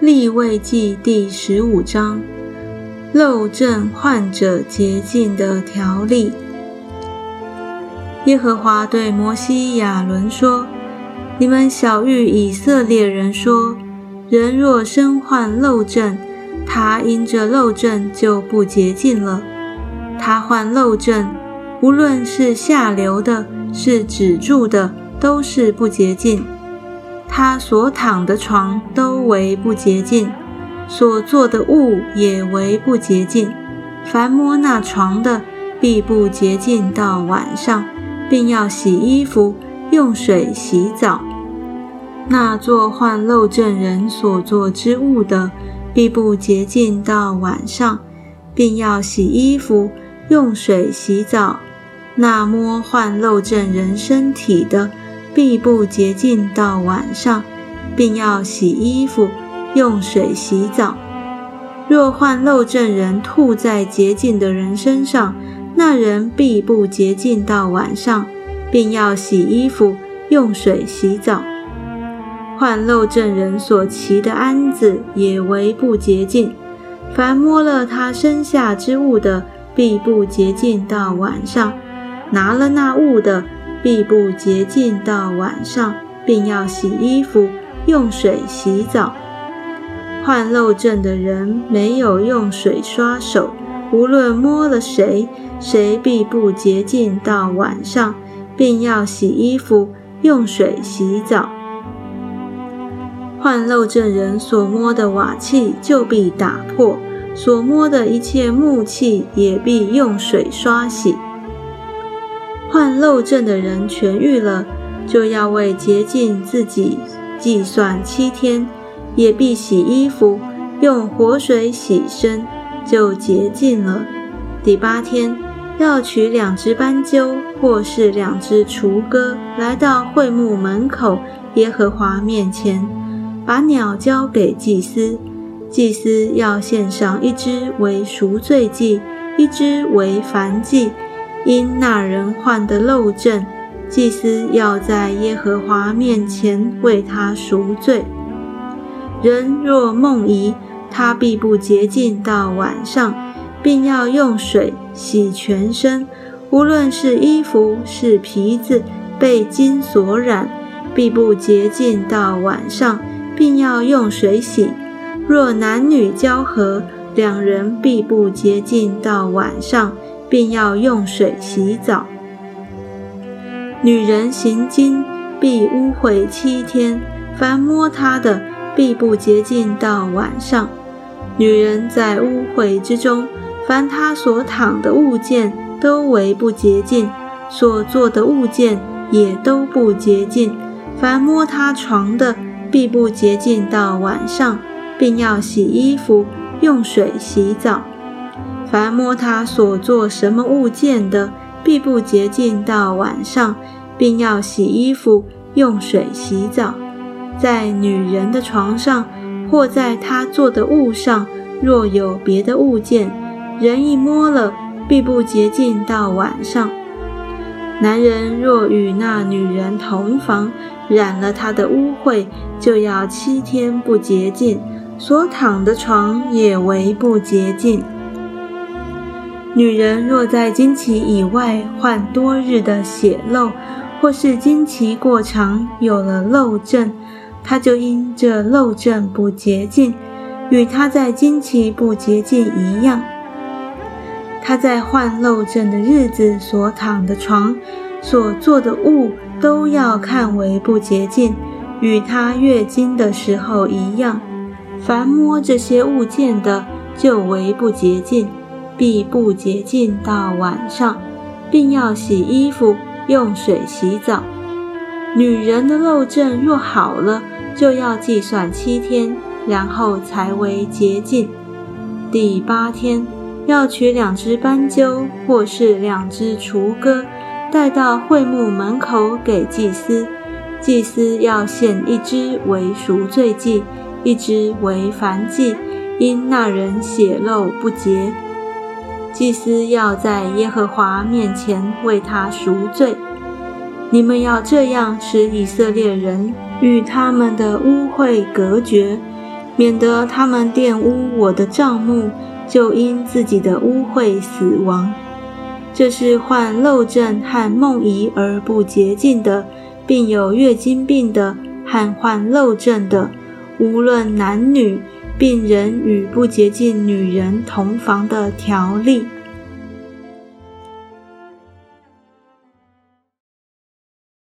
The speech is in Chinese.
立位记第十五章，漏症患者洁净的条例。耶和华对摩西、亚伦说：“你们小谕以色列人说，人若身患漏症，他因着漏症就不洁净了。他患漏症，无论是下流的，是止住的，都是不洁净。”他所躺的床都为不洁净，所做的物也为不洁净。凡摸那床的，必不洁净到晚上，并要洗衣服，用水洗澡。那做患漏症人所做之物的，必不洁净到晚上，并要洗衣服，用水洗澡。那摸患漏症人身体的，必不洁净到晚上，并要洗衣服，用水洗澡。若患漏症人吐在洁净的人身上，那人必不洁净到晚上，并要洗衣服，用水洗澡。患漏症人所骑的鞍子也为不洁净，凡摸了他身下之物的，必不洁净到晚上。拿了那物的。必不洁净到晚上，并要洗衣服，用水洗澡。患漏症的人没有用水刷手，无论摸了谁，谁必不洁净到晚上，并要洗衣服，用水洗澡。患漏症人所摸的瓦器就必打破，所摸的一切木器也必用水刷洗。患漏症的人痊愈了，就要为洁净自己计算七天，也必洗衣服，用活水洗身，就洁净了。第八天，要取两只斑鸠或是两只雏鸽，来到会幕门口耶和华面前，把鸟交给祭司，祭司要献上一只为赎罪祭，一只为燔祭。因那人患的漏症，祭司要在耶和华面前为他赎罪。人若梦遗，他必不洁净到晚上，并要用水洗全身，无论是衣服是皮子被金所染，必不洁净到晚上，并要用水洗。若男女交合，两人必不洁净到晚上。便要用水洗澡。女人行经必污秽七天，凡摸她的必不洁净到晚上。女人在污秽之中，凡她所躺的物件都为不洁净，所做的物件也都不洁净。凡摸她床的必不洁净到晚上，并要洗衣服，用水洗澡。凡摸他所做什么物件的，必不洁净到晚上，并要洗衣服，用水洗澡。在女人的床上，或在她做的物上，若有别的物件，人一摸了，必不洁净到晚上。男人若与那女人同房，染了她的污秽，就要七天不洁净，所躺的床也为不洁净。女人若在经期以外患多日的血漏，或是经期过长有了漏症，她就因这漏症不洁净，与她在经期不洁净一样。她在患漏症的日子所躺的床、所做的物，都要看为不洁净，与她月经的时候一样。凡摸这些物件的，就为不洁净。必不洁净到晚上，并要洗衣服，用水洗澡。女人的漏症若好了，就要计算七天，然后才为洁净。第八天，要取两只斑鸠或是两只雏鸽，带到会幕门口给祭司。祭司要献一只为赎罪祭，一只为燔祭，因那人血漏不洁。祭司要在耶和华面前为他赎罪。你们要这样使以色列人与他们的污秽隔绝。免得他们玷污我的帐幕，就因自己的污秽死亡。这是患漏症和梦遗而不洁净的，并有月经病的和患漏症的，无论男女，病人与不洁净女人同房的条例。